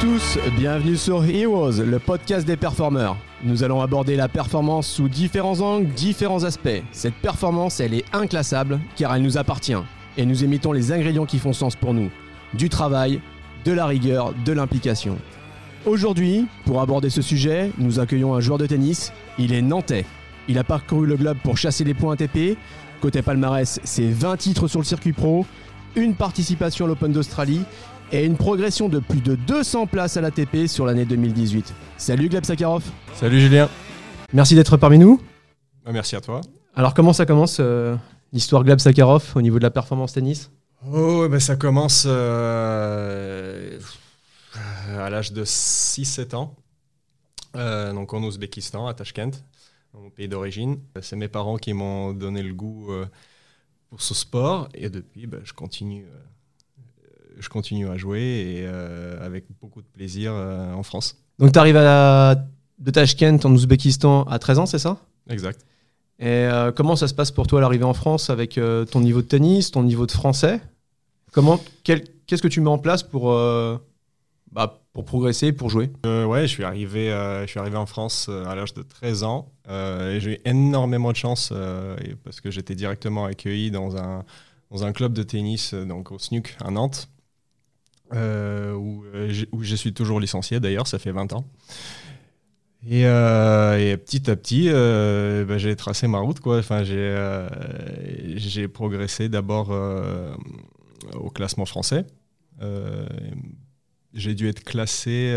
tous, bienvenue sur Heroes, le podcast des performeurs. Nous allons aborder la performance sous différents angles, différents aspects. Cette performance, elle est inclassable car elle nous appartient. Et nous imitons les ingrédients qui font sens pour nous. Du travail, de la rigueur, de l'implication. Aujourd'hui, pour aborder ce sujet, nous accueillons un joueur de tennis. Il est nantais. Il a parcouru le globe pour chasser les points ATP. Côté palmarès, c'est 20 titres sur le circuit pro, une participation à l'Open d'Australie et une progression de plus de 200 places à l'ATP sur l'année 2018. Salut Gleb Sakharov. Salut Julien. Merci d'être parmi nous. Bah, merci à toi. Alors comment ça commence euh, l'histoire Gleb Sakharov au niveau de la performance tennis? Oh, bah, ça commence euh, à l'âge de 6-7 ans, euh, donc en Ouzbékistan, à Tashkent, mon pays d'origine. C'est mes parents qui m'ont donné le goût pour ce sport et depuis, bah, je continue je continue à jouer et euh, avec beaucoup de plaisir euh, en France. Donc tu arrives à la... de Tashkent en Ouzbékistan à 13 ans, c'est ça? Exact. Et euh, comment ça se passe pour toi l'arrivée en France avec ton niveau de tennis, ton niveau de français? Comment, qu'est-ce que tu mets en place pour, bah, pour progresser, pour jouer? Ouais, je suis arrivé, je suis arrivé en France à l'âge de 13 ans j'ai eu énormément de chance parce que j'étais directement accueilli dans un, dans un club de tennis donc au SNUC à Nantes. Euh, euh, où, je suis toujours licencié d'ailleurs, ça fait 20 ans. Et, euh, petit à petit, bah, j'ai tracé ma route. Enfin, j'ai progressé d'abord au classement français. j'ai dû être classé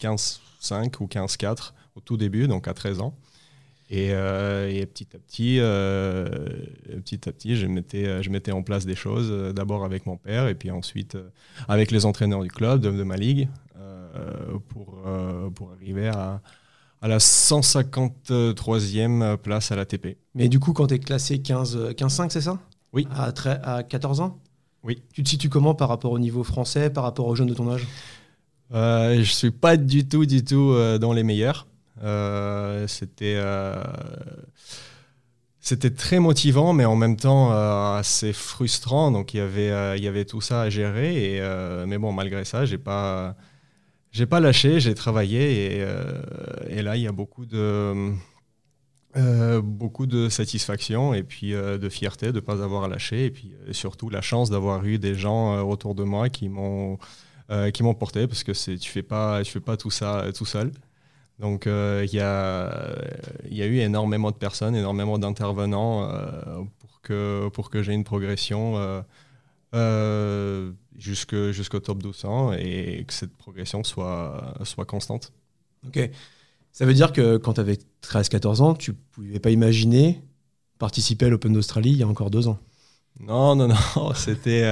15-5 ou 15-4 au tout début, donc à 13 ans. Euh, et, petit à petit, euh, petit à petit, je mettais, je mettais en place des choses, euh, d'abord avec mon père et puis ensuite avec les entraîneurs du club, de, ma ligue, pour, pour arriver à, à la 153e place à l'ATP. Mais du coup, quand tu es classé 15-5, c'est ça? Oui. À, à 14 ans? Oui. Tu te situes comment par rapport au niveau français, par rapport aux jeunes de ton âge? Je ne suis pas du tout, du tout dans les meilleurs. Euh, c'était euh, c'était très motivant, mais en même temps euh, assez frustrant. Donc il y avait, il y avait tout ça à gérer. Et, mais bon, malgré ça, j'ai pas, j'ai pas lâché, j'ai travaillé. Et, là, il y a beaucoup de, beaucoup de satisfaction et puis de fierté de ne pas avoir lâché. Et puis surtout la chance d'avoir eu des gens autour de moi qui m'ont, qui m'ont porté parce que c'est, tu fais pas, tu fais pas tout ça tout seul. Donc euh, il y, a, eu énormément de personnes, énormément d'intervenants euh, pour que, pour que j'ai une progression euh, jusqu'au top 200 et que cette progression soit, soit constante. Ok. Ça veut dire que quand tu avais 13-14 ans, tu ne pouvais pas imaginer participer à l'Open d'Australie il y a encore deux ans Non, non, non. C'était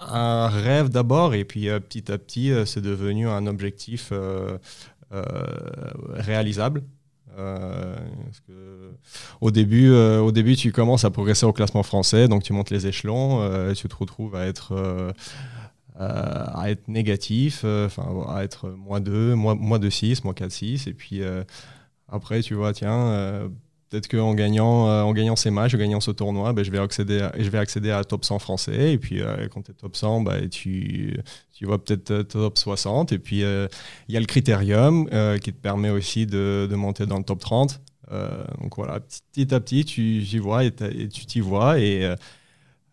un rêve d'abord et puis petit à petit, c'est devenu un objectif euh, réalisable. Euh, au, début, euh, au début, tu commences à progresser au classement français, donc tu montes les échelons, tu te retrouves à être, à être négatif, à être moins 2, moins, moins 2, 6, moins 4, 6, et puis après, tu vois, tiens, peut-être qu'en gagnant, euh, en gagnant ces matchs, en gagnant ce tournoi, ben, je, vais accéder à, je vais accéder à top 100 français. Et puis, euh, quand tu es top 100, ben, tu, tu vas peut-être euh, top 60. Et puis, il y a le critérium qui te permet aussi de, monter dans le top 30. donc voilà, petit à petit, tu y vois et, tu t'y vois et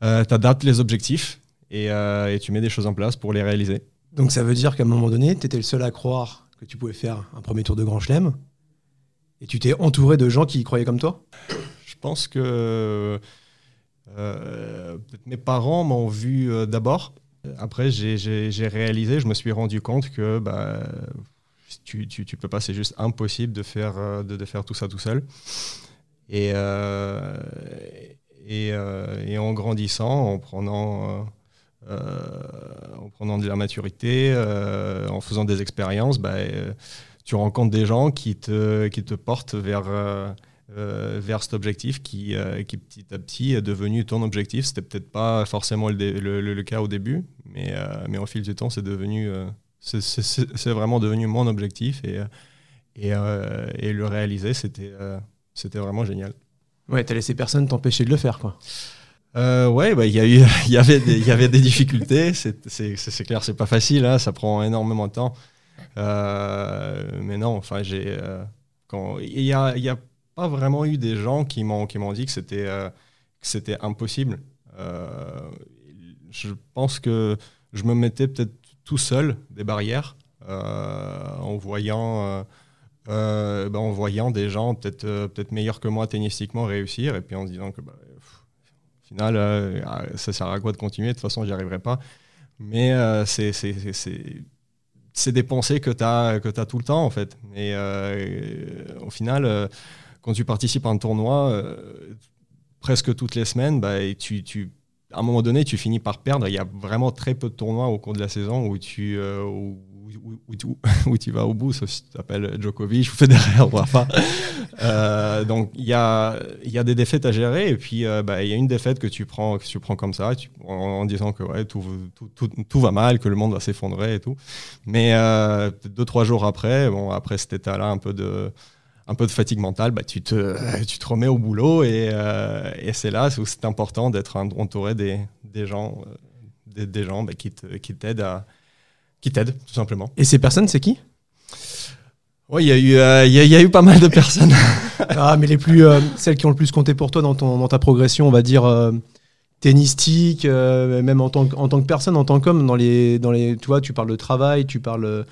tu adaptes les objectifs et, et tu mets des choses en place pour les réaliser. Donc ça veut dire qu'à un moment donné, tu étais le seul à croire que tu pouvais faire un premier tour de Grand Chelem et tu t'es entouré de gens qui y croyaient comme toi? Je pense que euh, mes parents m'ont vu euh, d'abord. Après, j'ai réalisé, je me suis rendu compte que bah, tu, tu, peux pas, c'est juste impossible de faire, euh, tout ça tout seul. Et, en grandissant, en prenant, en prenant de la maturité, en faisant des expériences, bah, tu rencontres des gens qui te, qui te portent vers, euh, euh, vers cet objectif qui, euh, qui, petit à petit est devenu ton objectif. C'était peut-être pas forcément le, le, cas au début, mais, mais au fil du temps, c'est devenu, c'est vraiment devenu mon objectif et, et, et le réaliser, c'était c'était vraiment génial. Ouais, t'as laissé personne t'empêcher de le faire, quoi. euh, ouais, bah, il y, a eu, y, avait des, y avait des difficultés. C'est clair, c'est pas facile. Hein, ça prend énormément de temps. Euh, mais non, enfin, j'ai. Euh, il n'y a, y a pas vraiment eu des gens qui m'ont dit que c'était euh, c'était impossible. je pense que je me mettais peut-être tout seul des barrières en voyant. Ben, en voyant des gens peut-être peut-être meilleurs que moi tennistiquement réussir et puis en se disant que bah, final, euh, ah, ça sert à quoi de continuer? De toute façon, j'y arriverai pas. Mais euh, c'est des pensées que tu as, que as tout le temps, en fait. Et euh, au final, quand tu participes à un tournoi, presque toutes les semaines, bah, tu, tu, à un moment donné, tu finis par perdre. Il y a vraiment très peu de tournois au cours de la saison où tu, tu vas au bout, sauf si tu t'appelles Djokovic ou Federer ou Rafa. euh, donc il y a, y a des défaites à gérer et puis euh, bah, il y a une défaite que tu prends, que tu prends comme ça en, disant que ouais, tout, tout, tout, va mal, que le monde va s'effondrer et tout. Mais euh, deux, trois jours après, bon, après cet état-là un peu de un peu de fatigue mentale, bah, tu, te, tu te remets au boulot et, euh, et c'est là où c'est important d'être entouré des, des gens, des, des gens bah, qui t'aident à, qui t'aident, tout simplement. Et ces personnes, c'est qui? Oui, il y, a eu, euh, y, a eu pas mal de personnes. ah, mais les plus, euh, celles qui ont le plus compté pour toi dans, ton, dans ta progression, on va dire euh, tennistique, même en tant, en tant que personne, en tant qu'homme, dans les, dans les, tu vois, tu parles de travail, tu parles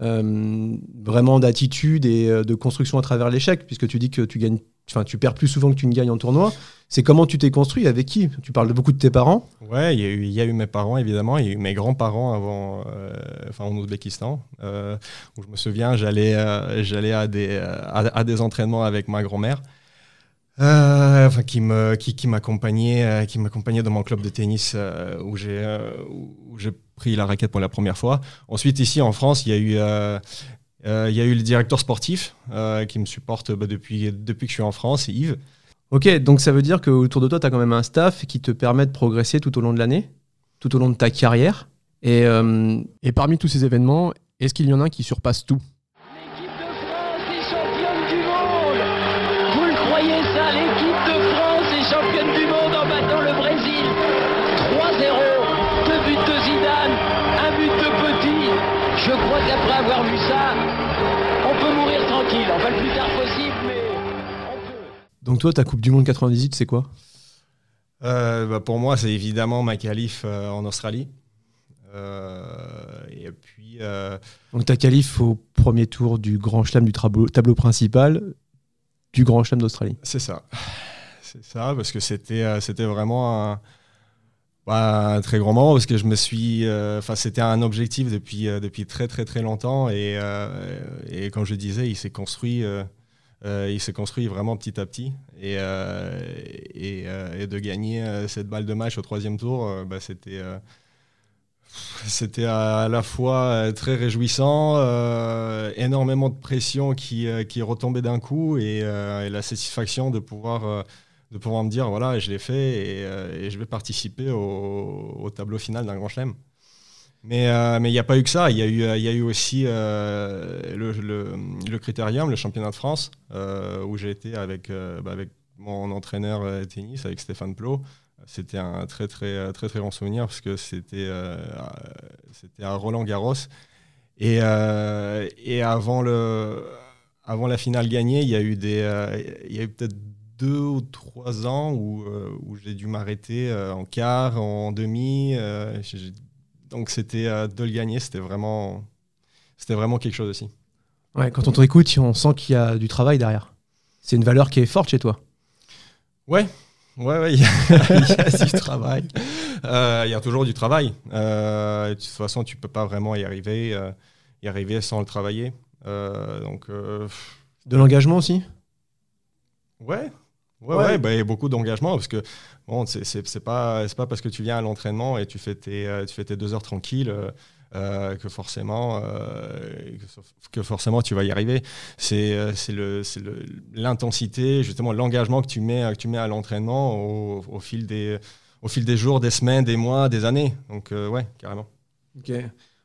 vraiment d'attitude et de construction à travers l'échec, puisque tu dis que tu gagnes Enfin, tu perds plus souvent que tu ne gagnes en tournoi. C'est comment tu t'es construit, avec qui? Tu parles de beaucoup de tes parents Ouais, il y, a eu, mes parents évidemment, il y a eu mes grands-parents avant, euh, en Ouzbékistan. Euh, où je me souviens, j'allais, euh, à des, à, des entraînements avec ma grand-mère. qui me qui m'accompagnait qui m'accompagnait dans mon club de tennis où j'ai où j'ai pris la raquette pour la première fois. Ensuite ici en France, il y a eu il y a eu le directeur sportif qui me supporte bah, depuis depuis que je suis en France, Yves. Ok, donc ça veut dire qu'autour de toi, tu as quand même un staff qui te permet de progresser tout au long de l'année, tout au long de ta carrière. Et, euh, et parmi tous ces événements, est-ce qu'il y en a un qui surpasse tout? Le plus tard possible, mais... Donc toi, ta Coupe du Monde 98, c'est quoi? Euh, bah, Pour moi, c'est évidemment ma qualif euh, en Australie. Euh, et puis, Donc ta qualif au premier tour du Grand Chelem du tableau, principal du Grand Chelem d'Australie. C'est ça. C'est ça, parce que c'était c'était vraiment un, un, très grand moment, parce que je me suis... Enfin, c'était un objectif depuis, depuis très très très longtemps. Et, et comme je disais, il s'est construit euh, il construit vraiment petit à petit. Et, euh, euh, et, de gagner cette balle de match au troisième tour, bah, c'était c'était à la fois très réjouissant, énormément de pression qui, qui retombait d'un coup et, la satisfaction de pouvoir, de pouvoir me dire voilà, je l'ai fait et, je vais participer au, au tableau final d'un grand chelem. Mais euh, il n'y a pas eu que ça. Il y, a eu, y a eu aussi euh, le, le, Critérium, le championnat de France, euh, où j'ai été avec, bah, avec mon entraîneur tennis, avec Stéphane Plot. C'était un très, très, très, très bon souvenir parce que c'était c'était à Roland Garros. Et, et avant, le, avant la finale gagnée, il y a eu, des, il y a eu peut-être deux ou trois ans où, où j'ai dû m'arrêter en quart, en demi. Donc c'était euh, de le gagner, c'était vraiment, c'était vraiment quelque chose aussi. Ouais, quand on t'écoute, on sent qu'il y a du travail derrière. C'est une valeur qui est forte chez toi. Ouais, ouais, ouais, il y, a du travail. Euh, il y a toujours du travail. Euh, de toute façon, tu peux pas vraiment y arriver, y arriver sans le travailler. donc. de l'engagement aussi? Ouais, Ouais, ouais. Bah, beaucoup d'engagement parce que bon, c'est pas, pas parce que tu viens à l'entraînement et tu fais, tes, euh, tu fais tes deux heures tranquilles euh, euh, que, forcément, que, forcément tu vas y arriver. C'est l'intensité, justement l'engagement que, tu mets, que tu mets à l'entraînement au, au, fil des, au fil des jours, des semaines, des mois, des années. Donc, ouais, carrément. Ok.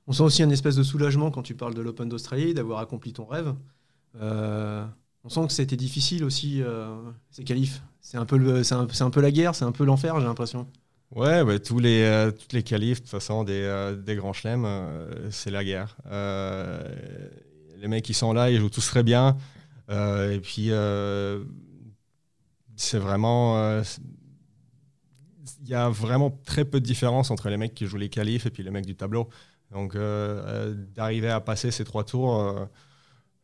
On sent aussi un espèce de soulagement quand tu parles de l'Open d'Australie, d'avoir accompli ton rêve. On sent que c'était difficile aussi, ces qualifs. C'est un, peu un, un peu la guerre, c'est un peu l'enfer, j'ai l'impression. Ouais, bah, tous les, euh, toutes les qualifs, de toute façon, des, euh, des grands chelems, euh, c'est la guerre. Euh, les mecs qui sont là, ils jouent tous très bien. Euh, et puis, euh, c'est vraiment. euh, Il y a vraiment très peu de différence entre les mecs qui jouent les qualifs et puis les mecs du tableau. Donc, euh, euh, d'arriver à passer ces trois tours, euh,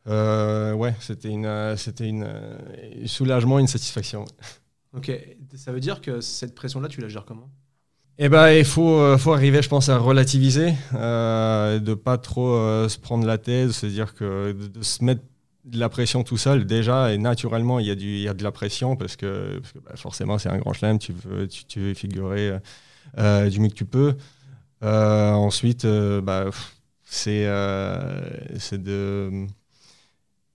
euh, ouais, c'était une, euh, c'était une, euh, un soulagement, une satisfaction. Ok, ça veut dire que cette pression-là, tu la gères comment? Eh ben, il faut, faut arriver, je pense, à relativiser, euh, de pas trop euh, se prendre la tête, se dire que de, de se mettre de la pression tout seul, déjà, et naturellement, il y a, du, il y a de la pression parce que, parce que, bah, forcément, c'est un grand chelem, tu veux, tu, tu veux figurer euh, du mieux que tu peux. Ensuite, bah, c'est c'est de.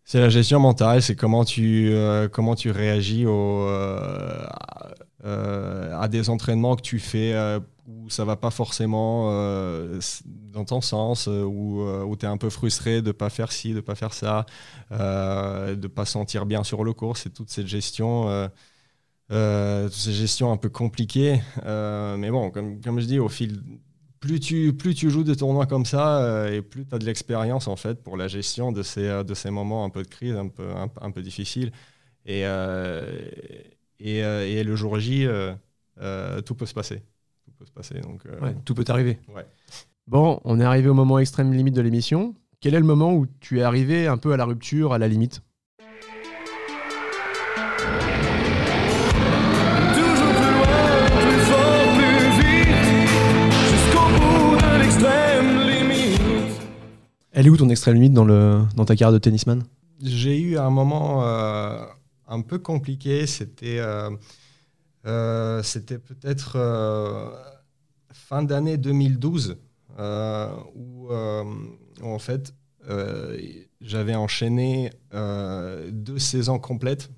C'est la gestion mentale, c'est comment tu, euh, comment tu réagis euh, à, euh, à des entraînements que tu fais où ça va pas forcément dans ton sens, où, où tu es un peu frustré de pas faire ci, de pas faire ça, de pas sentir bien sur le cours. C'est toute cette gestion, toutes ces gestions un peu compliquées. Euh, mais bon, comme, comme je dis, au fil, plus tu, plus tu joues des tournois comme ça, euh, et plus tu as de l'expérience en fait pour la gestion de ces, euh, de ces moments un peu de crise, un peu, un, un peu difficiles. Et, euh, et, et le jour J, tout peut se passer. Tout peut se passer. Donc, Ouais, tout peut arriver. Ouais. Bon, on est arrivé au moment extrême limite de l'émission. Quel est le moment où tu es arrivé un peu à la rupture, à la limite? Elle est où ton extrême limite dans, le, dans ta carrière de tennisman? J'ai eu un moment euh, un peu compliqué. C'était euh, euh, c'était peut-être fin d'année 2012 euh, où, où, en fait j'avais enchaîné deux saisons complètes.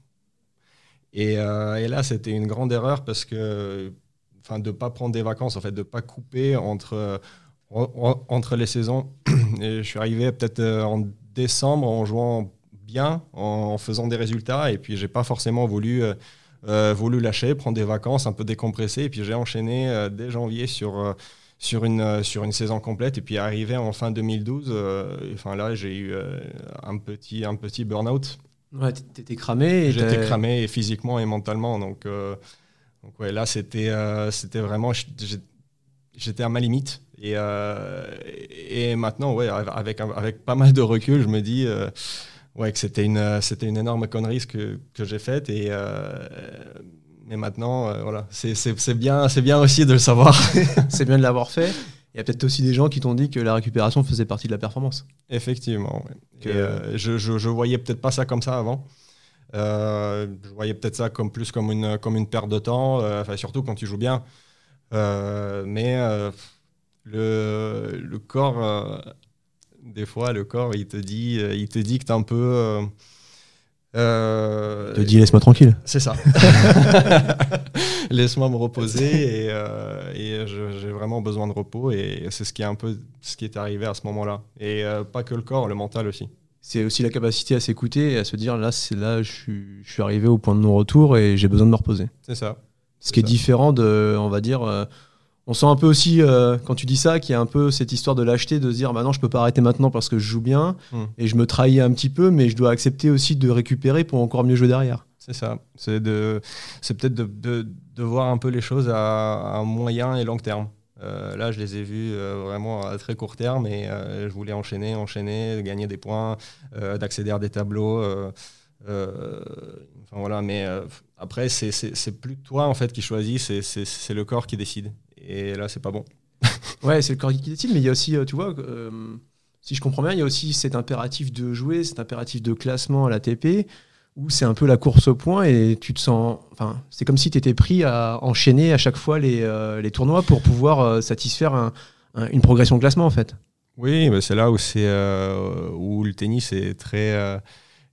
Et, et là, c'était une grande erreur parce que, enfin, de pas prendre des vacances, en fait, de pas couper entre en- en- entre les saisons. Et je suis arrivé peut-être euh, en décembre en jouant bien, en, faisant des résultats, et puis j'ai pas forcément voulu, euh, euh, voulu lâcher, prendre des vacances, un peu décompresser, et puis j'ai enchaîné euh, dès janvier sur, euh, sur, une, sur une saison complète, et puis arrivé en fin 2012, euh, enfin là j'ai eu un petit, un petit burn-out. Ouais, t'étais cramé. J'étais cramé et physiquement et mentalement, donc, donc ouais, là c'était c'était vraiment, j'étais à ma limite. Et, euh, et maintenant, ouais, avec, avec pas mal de recul, je me dis euh, ouais, que c'était une, c'était une énorme connerie ce que, que j'ai faite. Et, euh, mais maintenant, euh, voilà, c'est bien, c'est bien aussi de le savoir. C'est bien de l'avoir fait. Il y a peut-être aussi des gens qui t'ont dit que la récupération faisait partie de la performance. Effectivement. ouais. Que- Et, euh, je, je, je voyais peut-être pas ça comme ça avant. Euh, je voyais peut-être ça comme plus comme une, comme une perte de temps, euh, surtout quand tu joues bien. Euh, mais euh, le, le corps, euh, des fois, le corps, il te dit, euh, il te dit es un peu. euh, euh, te dis laisse-moi tranquille. c'est ça. Laisse-moi me reposer et, euh, et j'ai vraiment besoin de repos et c'est ce qui est un peu ce qui est arrivé à ce moment-là. Et euh, pas que le corps, le mental aussi. C'est aussi la capacité à s'écouter et à se dire là, c'est là, je suis, je suis arrivé au point de non-retour et j'ai besoin de me reposer. C'est ça. Ce qui est différent de, on va dire, euh, on sent un peu aussi, euh, quand tu dis ça, qu'il y a un peu cette histoire de lâcheté, de se dire, bah non, je peux pas arrêter maintenant parce que je joue bien Hmm. et je me trahis un petit peu, mais je dois accepter aussi de récupérer pour encore mieux jouer derrière. C'est ça. C'est peut-être de, de, de voir un peu les choses à, à moyen et long terme. Euh, là, je les ai vus euh, vraiment à très court terme et je voulais enchaîner, enchaîner, gagner des points, d'accéder à des tableaux. enfin voilà, mais après, c'est, plus toi en fait qui choisis, c'est le corps qui décide. Et là, c'est pas bon. Ouais, c'est le corps qui décide, mais il y a aussi, euh, tu vois, euh, si je comprends bien, il y a aussi cet impératif de jouer, cet impératif de classement à l'ATP, où c'est un peu la course au point et tu te sens. Enfin, c'est comme si tu étais pris à enchaîner à chaque fois les, euh, les tournois pour pouvoir euh, satisfaire un- un- une progression de classement, en fait. Oui, mais c'est là où, c'est, où le tennis est très,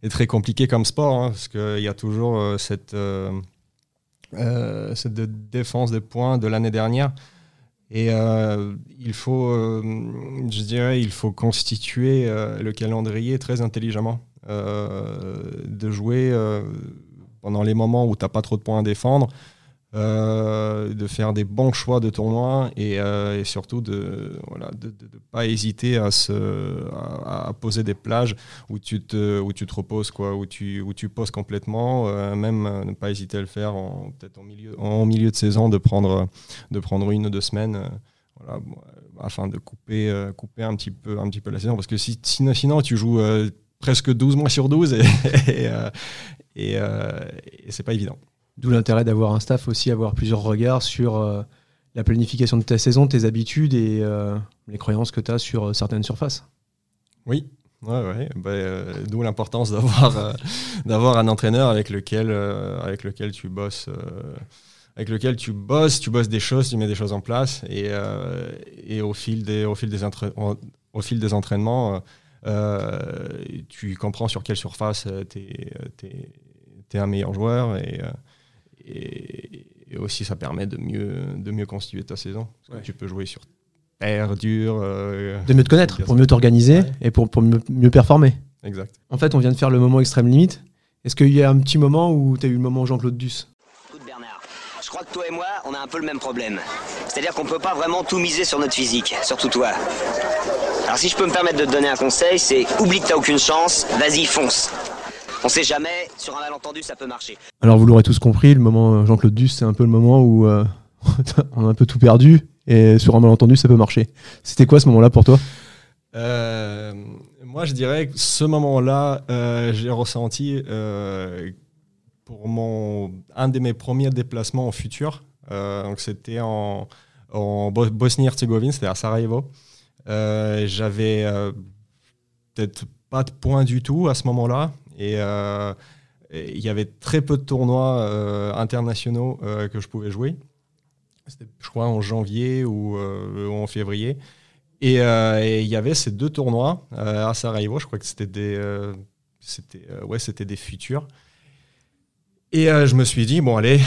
est très compliqué comme sport, hein, parce qu'il y a toujours cette, euh, cette défense des points de l'année dernière. Et euh, il faut, euh, je dirais, il faut constituer le calendrier très intelligemment. de jouer pendant les moments où tu n'as pas trop de points à défendre, de faire des bons choix de tournoi et, euh, et surtout de voilà, de, pas hésiter à, se, à, poser des plages où tu te, où tu te reposes, quoi, où, tu, où tu poses complètement, euh, même euh, ne pas hésiter à le faire en, peut-être en milieu, en milieu de saison, de prendre, de prendre une ou deux semaines. euh, voilà, euh, afin de couper, euh, couper un, petit peu, un petit peu la saison. Parce que si, sinon, sinon, tu joues euh, presque 12 mois sur 12 et, et, euh, et, euh, et pas évident. D'où l'intérêt d'avoir un staff aussi, avoir plusieurs regards sur euh, la planification de ta saison, tes habitudes et euh, les croyances que tu as sur euh, certaines surfaces. Oui. Ouais, ouais. Bah, D'où l'importance d'avoir d'avoir un entraîneur avec lequel, avec lequel tu bosses. avec lequel tu bosses, tu bosses des choses, tu mets des choses en place et, et au, fil des, au, fil des au, fil des entraînements, tu comprends sur quelle surface tu es, un meilleur joueur et, et aussi ça permet de mieux, de mieux constituer ta saison. Parce que Ouais. tu peux jouer sur terre dure. euh, De mieux te connaître, pour mieux t'organiser Ouais. et pour, pour mieux, mieux performer. exact. En fait, on vient de faire le moment extrême limite. Est-ce qu'il y a un petit moment où tu as eu le moment Jean-Claude Duss? Écoute Bernard, je crois que toi et moi, on a un peu le même problème. C'est-à-dire qu'on peut pas vraiment tout miser sur notre physique, surtout toi. Alors si je peux me permettre de te donner un conseil, c'est oublie que t'as aucune chance, vas-y fonce. On sait jamais, sur un malentendu ça peut marcher. Alors, vous l'aurez tous compris, le moment euh, Jean-Claude Duss, c'est un peu le moment où euh, on a un peu tout perdu et sur un malentendu, ça peut marcher. C'était quoi ce moment-là pour toi? Euh, moi, je dirais que ce moment-là, euh, j'ai ressenti euh, pour mon, un de mes premiers déplacements au futur. Euh, donc, c'était en, en Bo- Bosnie-Herzégovine, c'était à Sarajevo. Euh, J'avais euh, peut-être pas de points du tout à ce moment-là. Et euh, et il y avait très peu de tournois euh, internationaux euh, que je pouvais jouer. C'était, je crois, en janvier ou, en février. Et il y avait ces deux tournois à Sarajevo. Je crois que c'était des, c'était, ouais, c'était des futurs. Et je me suis dit, bon, allez,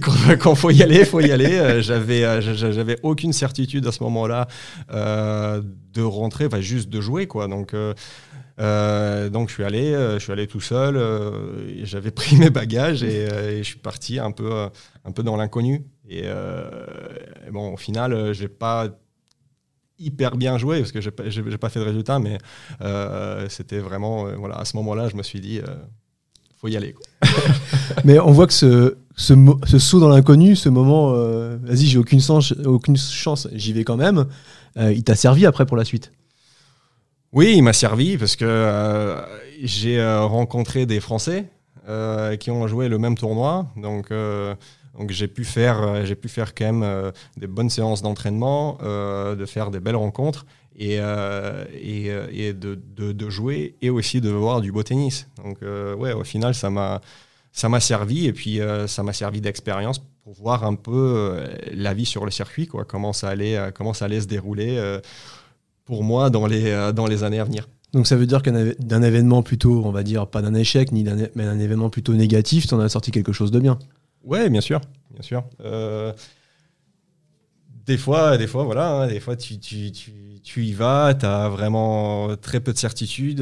quand, quand faut y aller, faut y aller. Euh, j'avais, euh, j'a- j'avais aucune certitude à ce moment-là euh, de rentrer, juste de jouer, quoi. Donc, donc je suis allé, je suis allé tout seul. j'avais pris mes bagages et, je suis parti un peu, un peu dans l'inconnu. Et, bon, au final, j'ai pas hyper bien joué parce que j'ai pas, pas fait de résultat, mais c'était vraiment, voilà, à ce moment-là, je me suis dit, faut y aller. Mais on voit que ce, ce, saut dans l'inconnu, ce moment, euh, vas-y, j'ai aucune chance, aucune chance, j'y vais quand même, euh, il t'a servi après pour la suite? Oui, il m'a servi parce que euh, j'ai rencontré des Français qui ont joué le même tournoi. Donc, donc j'ai pu faire, pu faire quand même des bonnes séances d'entraînement, de faire des belles rencontres et, et, de, de- de jouer et aussi de voir du beau tennis. Donc, ouais, au final, ça m'a, ça m'a servi et puis euh, ça m'a servi d'expérience pour voir un peu euh, la vie sur le circuit, quoi, comment ça allait, euh, comment ça allait se dérouler. pour moi dans les, dans les années à venir. Donc ça veut dire qu'un d'un événement plutôt, on va dire, pas d'un échec, ni d'un mais d'un événement plutôt négatif, t'en as sorti quelque chose de bien. Ouais, bien sûr, bien sûr. Des fois, des fois, voilà, hein, des fois tu, tu, tu, tu y vas, tu as vraiment très peu de certitude,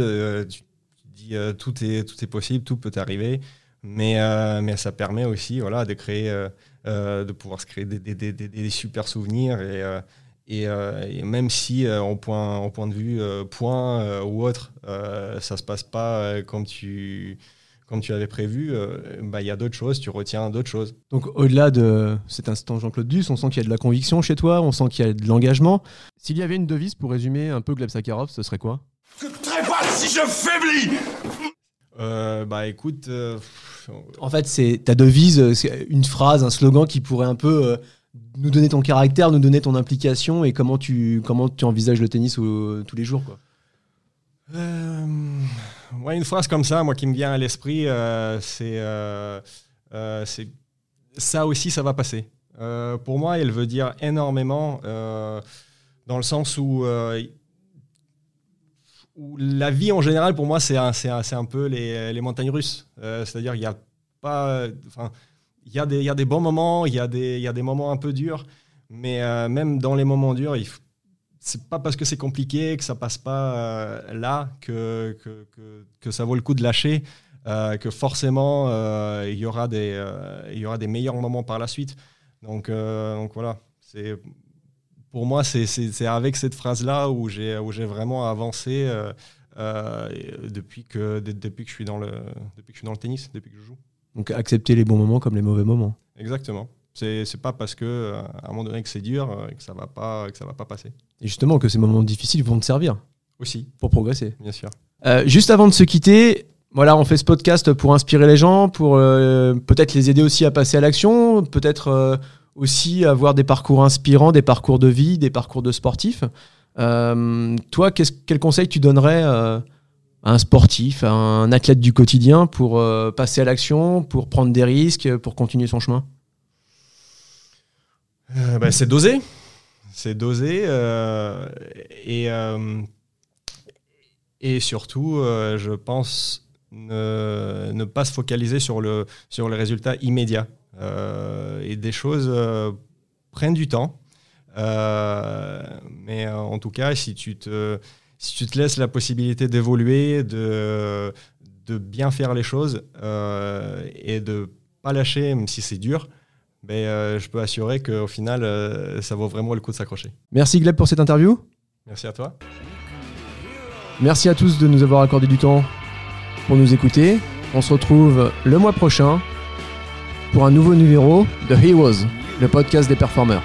tu, tu te dis tout, est, tout est possible, tout peut arriver, mais, euh, mais ça permet aussi voilà, de créer, euh, euh, de pouvoir se créer des, des, des, des- des super souvenirs et, euh, et, euh, et même si euh, en, point, en point de vue euh, point euh, ou autre, euh, ça se passe pas comme tu, comme tu avais prévu, euh, bah, il y a d'autres choses, tu retiens d'autres choses. Donc au-delà de cet instant Jean-Claude Duss, on sent qu'il y a de la conviction chez toi, on sent qu'il y a de l'engagement. S'il y avait une devise pour résumer un peu Gleb Sakharov, ce serait quoi? Trépas si je faiblis Euh, bah écoute, euh, En fait, c'est ta devise, euh, c'est une phrase, un slogan qui pourrait un peu euh, nous donner ton caractère, nous donner ton implication et comment tu, comment tu envisages le tennis au- tous les jours. Quoi. euh, ouais, une phrase comme ça, moi qui me vient à l'esprit, euh, c'est c'est- ça aussi, ça va passer. Pour moi, elle veut dire énormément dans le sens où, la vie en général, pour moi, c'est un, peu les, montagnes russes. Euh, C'est-à-dire qu'il y a il y des, bons moments, il y a des, moments un peu durs, mais euh, même dans les moments durs, il c'est pas parce que c'est compliqué, que ça passe pas euh, là, que, ça vaut le coup de lâcher, que forcément il, y aura des, meilleurs moments par la suite. Donc, donc voilà, c'est pour moi, c'est- avec cette phrase-là où j'ai vraiment avancé euh, euh, depuis, que, de- depuis, que je suis dans le, depuis que je suis dans le tennis, depuis que je joue. Donc accepter les bons moments comme les mauvais moments. Exactement. C'est pas parce que euh, à un moment donné que c'est dur euh, que ça va pas que ça va pas passer. Et justement que ces moments difficiles vont te servir Aussi, pour progresser. bien sûr. Euh, juste avant de se quitter, voilà, on fait ce podcast pour inspirer les gens, pour euh, peut-être les aider aussi à passer à l'action, peut-être euh, aussi avoir des parcours inspirants, des parcours de vie, des parcours de sportifs. Euh, toi, qu'est-ce- quel conseil tu donnerais euh, à un sportif, à un athlète du quotidien pour euh, passer à l'action, pour prendre des risques, pour continuer son chemin? Bah, c'est dosé. C'est dosé. euh, et, et surtout, je pense ne, ne pas se focaliser sur le, sur le résultat immédiat. Euh, et des choses euh, prennent du temps. Euh, mais en tout cas, si tu te, si tu te laisses la possibilité d'évoluer, de, de bien faire les choses et de pas lâcher, même si c'est dur, ben, euh, je peux assurer qu'au final, euh, ça vaut vraiment le coup de s'accrocher. Merci Gleb pour cette interview. Merci à toi. Merci à tous de nous avoir accordé du temps pour nous écouter. On se retrouve le mois prochain pour un nouveau numéro de Heroes, le podcast des performeurs.